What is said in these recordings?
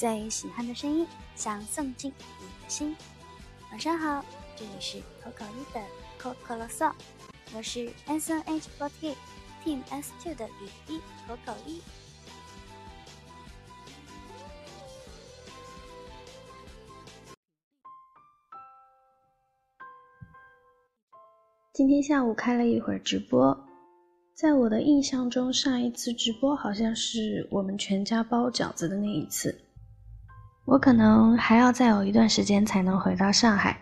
最喜欢的声音，想送进你的心。晚上好，这里是口口一的口口啰嗦，我是 S N H forty Team S two 的雨衣口口一。今天下午开了一会儿直播，在我的印象中，上一次直播好像是我们全家包饺子的那一次。我可能还要再有一段时间才能回到上海，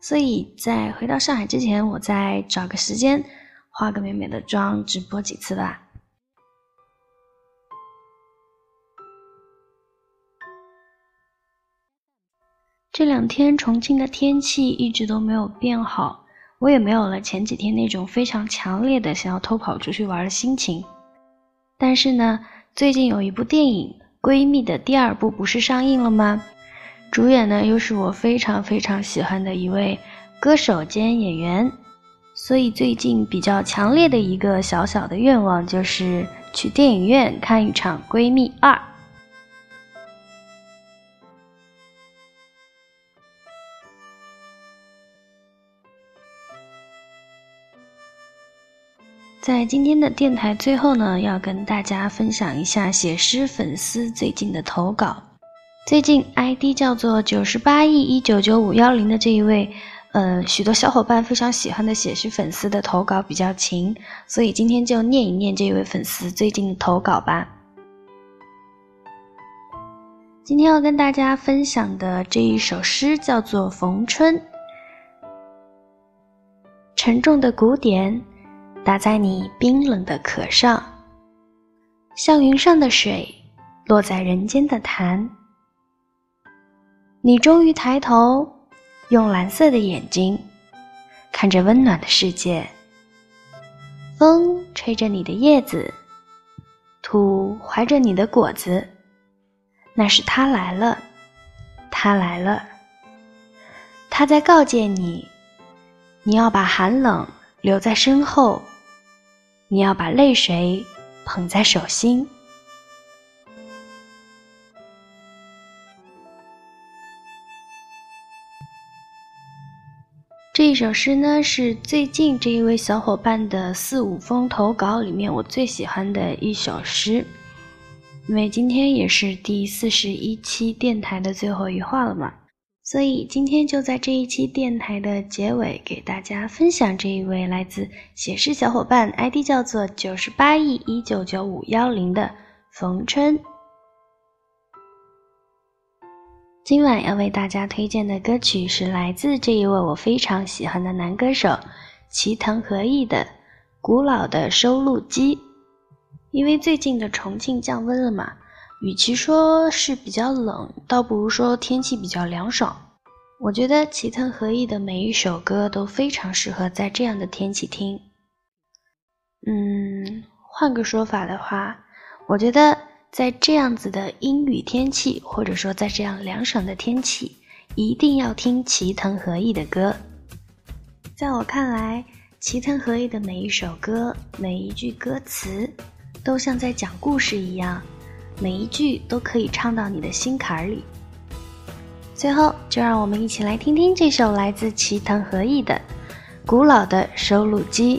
所以在回到上海之前，我再找个时间化个美美的妆，直播几次吧。这两天重庆的天气一直都没有变好。我也没有了前几天那种非常强烈的想要偷跑出去玩的心情，但是呢，最近有一部电影《闺蜜》的第二部不是上映了吗？主演呢又是我非常非常喜欢的一位歌手兼演员，所以最近比较强烈的一个小小的愿望就是去电影院看一场《闺蜜二》。在今天的电台最后呢，要跟大家分享一下写诗粉丝最近的投稿。最近 ID 叫做九十八亿一九九五幺零的这一位，呃，许多小伙伴非常喜欢的写诗粉丝的投稿比较勤，所以今天就念一念这一位粉丝最近的投稿吧。今天要跟大家分享的这一首诗叫做《逢春》，沉重的鼓点。打在你冰冷的壳上，像云上的水落在人间的潭。你终于抬头，用蓝色的眼睛看着温暖的世界。风吹着你的叶子，土怀着你的果子。那是他来了，他来了。他在告诫你，你要把寒冷留在身后。你要把泪水捧在手心。这一首诗呢，是最近这一位小伙伴的四五封投稿里面我最喜欢的一首诗，因为今天也是第四十一期电台的最后一话了嘛。所以今天就在这一期电台的结尾，给大家分享这一位来自写诗小伙伴，ID 叫做九十八亿一九九五幺零的冯春。今晚要为大家推荐的歌曲是来自这一位我非常喜欢的男歌手齐藤和义的《古老的收录机》。因为最近的重庆降温了嘛。与其说是比较冷，倒不如说天气比较凉爽。我觉得齐藤和义的每一首歌都非常适合在这样的天气听。嗯，换个说法的话，我觉得在这样子的阴雨天气，或者说在这样凉爽的天气，一定要听齐藤和义的歌。在我看来，齐藤和义的每一首歌，每一句歌词，都像在讲故事一样。每一句都可以唱到你的心坎里。最后，就让我们一起来听听这首来自齐藤和义的《古老的收录机》。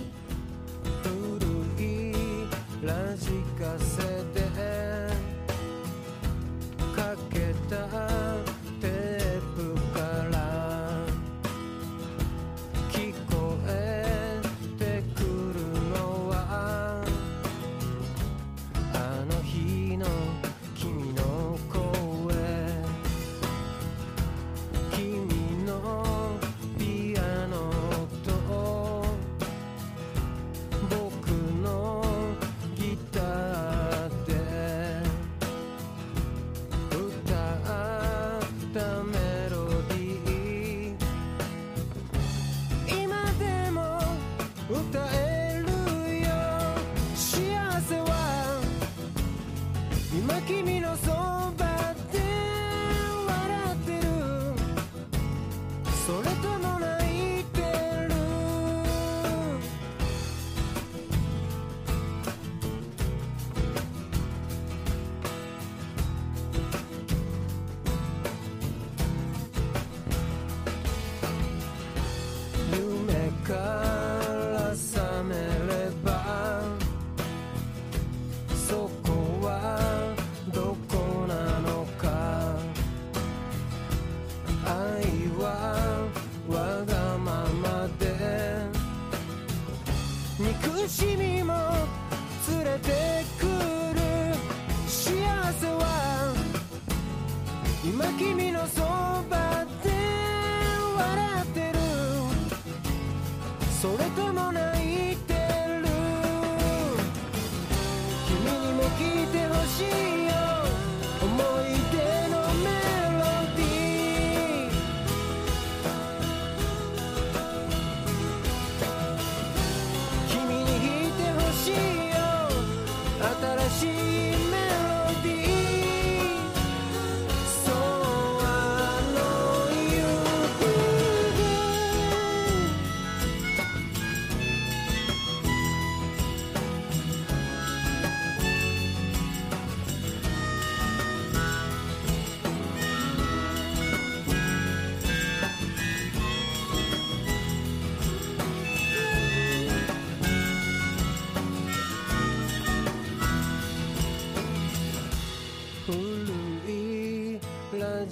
憎しみも連れてくる幸せは今君のそばで笑ってるそれとも泣いてる君にも聞いてほしい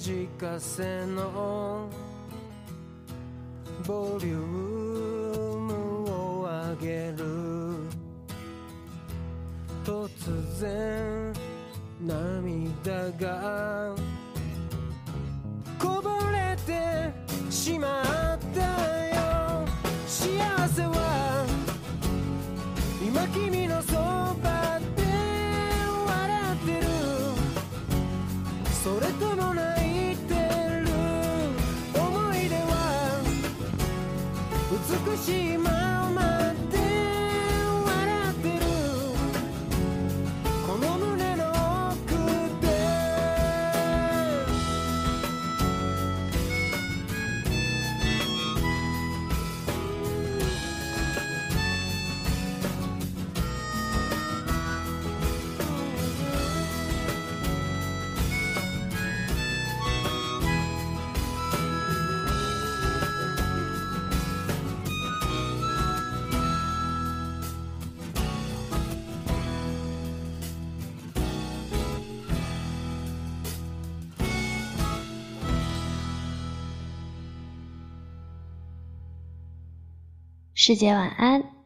自家製のボリュームを上げる。突然涙がこぼれてしまう。师姐晚安。